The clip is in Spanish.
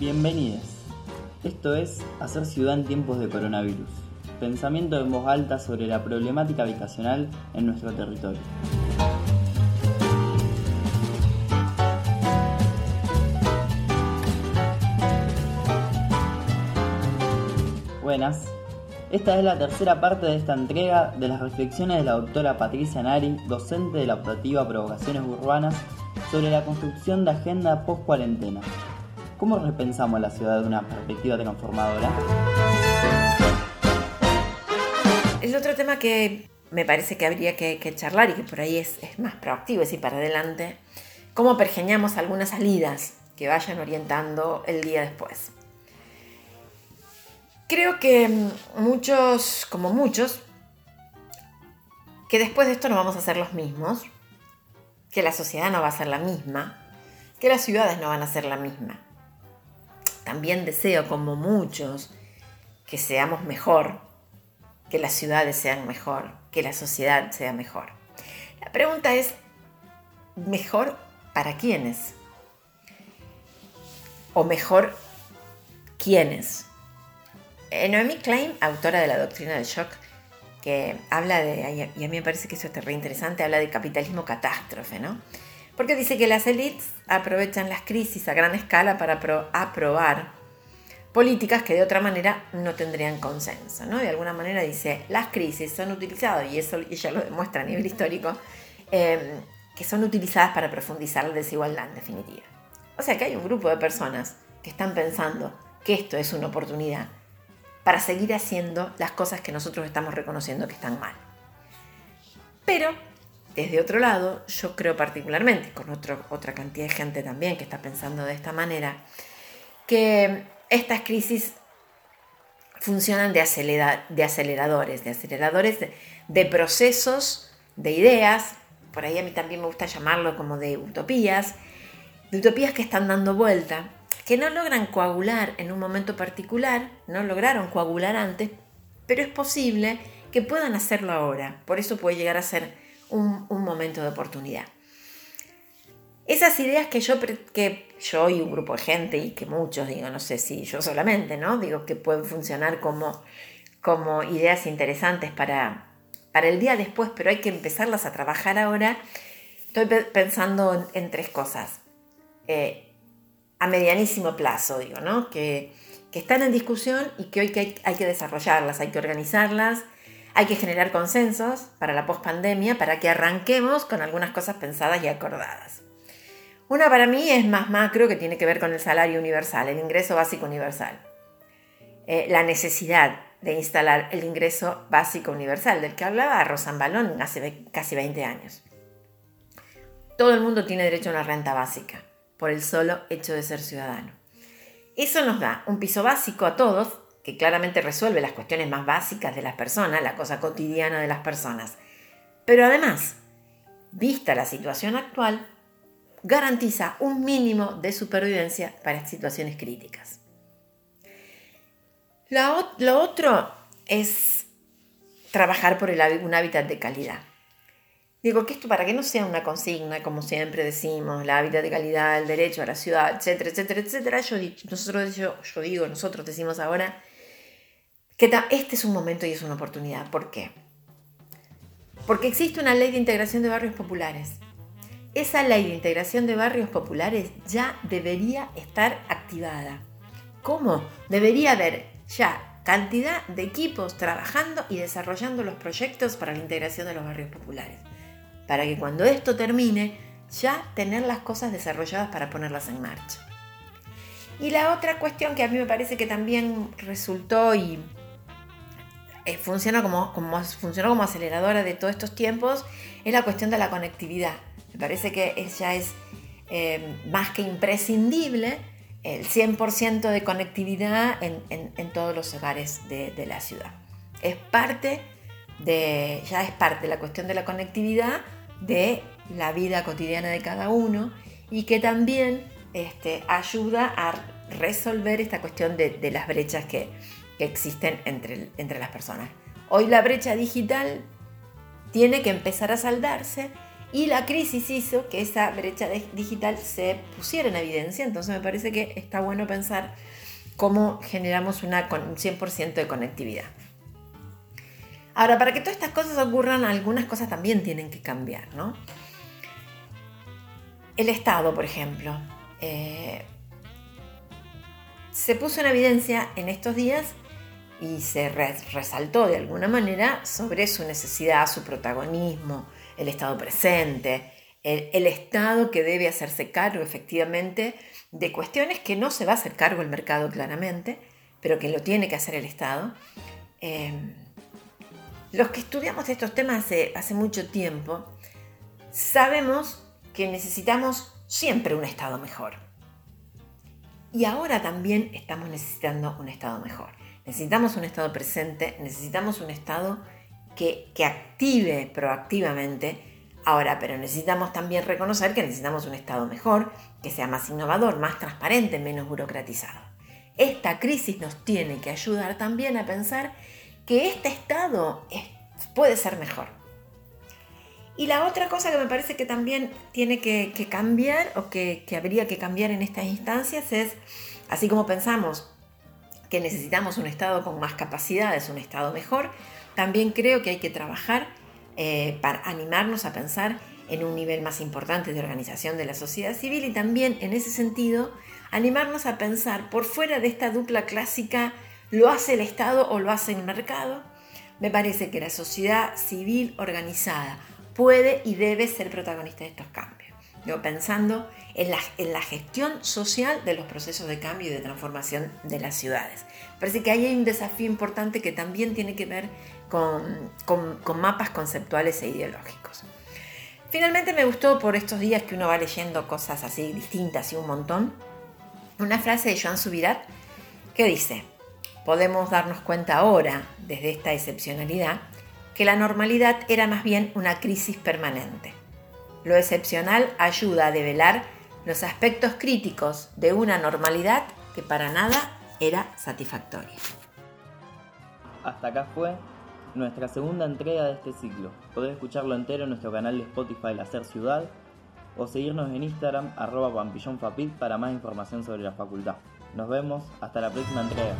Bienvenidos. Esto es Hacer Ciudad en tiempos de coronavirus. Pensamiento en voz alta sobre la problemática habitacional en nuestro territorio. Buenas. Esta es la tercera parte de esta entrega de las reflexiones de la doctora Patricia Nari, docente de la optativa Provocaciones Urbanas, sobre la construcción de agenda post-cuarentena. ¿Cómo repensamos la ciudad de una perspectiva transformadora? El otro tema que me parece que habría que, charlar y que por ahí es, es, más proactivo, es ir para adelante, cómo pergeñamos algunas salidas que vayan orientando el día después. Creo que muchos, como muchos, que después de esto no vamos a ser los mismos, que la sociedad no va a ser la misma, que las ciudades no van a ser la misma. También deseo, como muchos, que seamos mejor, que las ciudades sean mejor, que la sociedad sea mejor. La pregunta es, ¿mejor para quiénes? ¿O mejor quiénes? Eh, Noemi Klein, autora de la doctrina del shock, que habla de, y a mí me parece que eso es re interesante, habla de capitalismo catástrofe, ¿no? Porque dice que las élites aprovechan las crisis a gran escala para aprobar políticas que de otra manera no tendrían consenso, ¿no? De alguna manera dice, las crisis son utilizadas, y eso ella lo demuestra a nivel histórico, em, que son utilizadas para profundizar la desigualdad en definitiva. O sea que hay un grupo de personas que están pensando que esto es una oportunidad para seguir haciendo las cosas que nosotros estamos reconociendo que están mal. Pero, desde otro lado, yo creo particularmente, con otra cantidad de gente también que está pensando de esta manera, que estas crisis funcionan de, de aceleradores, de aceleradores de, procesos, de ideas, por ahí a mí también me gusta llamarlo como de utopías, de utopías que están dando vuelta que no logran coagular en un momento particular, no lograron coagular antes, pero es posible que puedan hacerlo ahora. Por eso puede llegar a ser un, momento de oportunidad. Esas ideas que yo, que yo y un grupo de gente, y que muchos, digo, no sé si yo solamente, ¿no? Digo que pueden funcionar como, como ideas interesantes para, para el día después, pero hay que empezarlas a trabajar ahora. Estoy pensando en, tres cosas. Eh, a medianísimo plazo, digo, ¿no? Que, están en discusión y que hoy que hay, que desarrollarlas, hay que organizarlas, hay que generar consensos para la pospandemia para que arranquemos con algunas cosas pensadas y acordadas. Una para mí es más macro que tiene que ver con el salario universal, el ingreso básico universal. Eh, la necesidad de instalar el ingreso básico universal, del que hablaba Rosan Balón hace casi 20 años. Todo el mundo tiene derecho a una renta básica por el solo hecho de ser ciudadano. Eso nos da un piso básico a todos, que claramente resuelve las cuestiones más básicas de las personas, la cosa cotidiana de las personas. Pero además, vista la situación actual, garantiza un mínimo de supervivencia para situaciones críticas. Lo, otro es trabajar por un hábitat de calidad. Digo que esto para que no sea una consigna, como siempre decimos, la hábitat de calidad, el derecho a la ciudad, etcétera, etcétera, etcétera, yo, nosotros, yo, yo digo, nosotros decimos ahora este es un momento y es una oportunidad. ¿Por qué? Porque existe una ley de integración de barrios populares. Esa ley de integración de barrios populares ya debería estar activada. ¿Cómo? Debería haber ya cantidad de equipos trabajando y desarrollando los proyectos para la integración de los barrios populares para que cuando esto termine ya tener las cosas desarrolladas para ponerlas en marcha. Y la otra cuestión que a mí me parece que también resultó y eh, funciona como, como, funcionó como aceleradora de todos estos tiempos es la cuestión de la conectividad. Me parece que ya es eh, más que imprescindible el 100% de conectividad en, todos los hogares de, de, la ciudad. Es parte de, ya es parte de la cuestión de la conectividad de la vida cotidiana de cada uno y que también este, ayuda a resolver esta cuestión de, las brechas que, existen entre, entre las personas. Hoy la brecha digital tiene que empezar a saldarse Y la crisis hizo que esa brecha digital se pusiera en evidencia, entonces me parece que está bueno pensar cómo generamos una, un 100% de conectividad. Ahora, para que todas estas cosas ocurran, algunas cosas también tienen que cambiar, ¿no? El Estado, por ejemplo, eh, se puso en evidencia en estos días y se resaltó de alguna manera sobre su necesidad, su protagonismo, el Estado presente, el, Estado que debe hacerse cargo efectivamente de cuestiones que no se va a hacer cargo el mercado claramente, pero que lo tiene que hacer el Estado. Em, los que estudiamos estos temas hace, hace mucho tiempo, sabemos que necesitamos siempre un Estado mejor. Y ahora también estamos necesitando un Estado mejor. Necesitamos un Estado presente, necesitamos un Estado que, active proactivamente. Ahora, pero necesitamos también reconocer que necesitamos un Estado mejor, que sea más innovador, más transparente, menos burocratizado. Esta crisis nos tiene que ayudar también a pensar que este Estado puede ser mejor. Y la otra cosa que me parece que también tiene que, cambiar o que, que, habría que cambiar en estas instancias es, así como pensamos que necesitamos un Estado con más capacidades, un Estado mejor, también creo que hay que trabajar eh, para animarnos a pensar en un nivel más importante de organización de la sociedad civil y también en ese sentido animarnos a pensar por fuera de esta dupla clásica, ¿lo hace el Estado o lo hace el mercado? Me parece que la sociedad civil organizada puede y debe ser protagonista de estos cambios. Yo pensando en la, en la, gestión social de los procesos de cambio y de transformación de las ciudades. Parece que ahí hay un desafío importante que también tiene que ver con, mapas conceptuales e ideológicos. Finalmente me gustó por estos días que uno va leyendo cosas así distintas y un montón, una frase de Joan Subirat que dice, podemos darnos cuenta ahora, desde esta excepcionalidad, que la normalidad era más bien una crisis permanente. Lo excepcional ayuda a develar los aspectos críticos de una normalidad que para nada era satisfactoria. Hasta acá fue nuestra segunda entrega de este ciclo. Podés escucharlo entero en nuestro canal de Spotify La Ser Ciudad o seguirnos en Instagram arroba pampillonfapit para más información sobre la facultad. Nos vemos hasta la próxima entrega.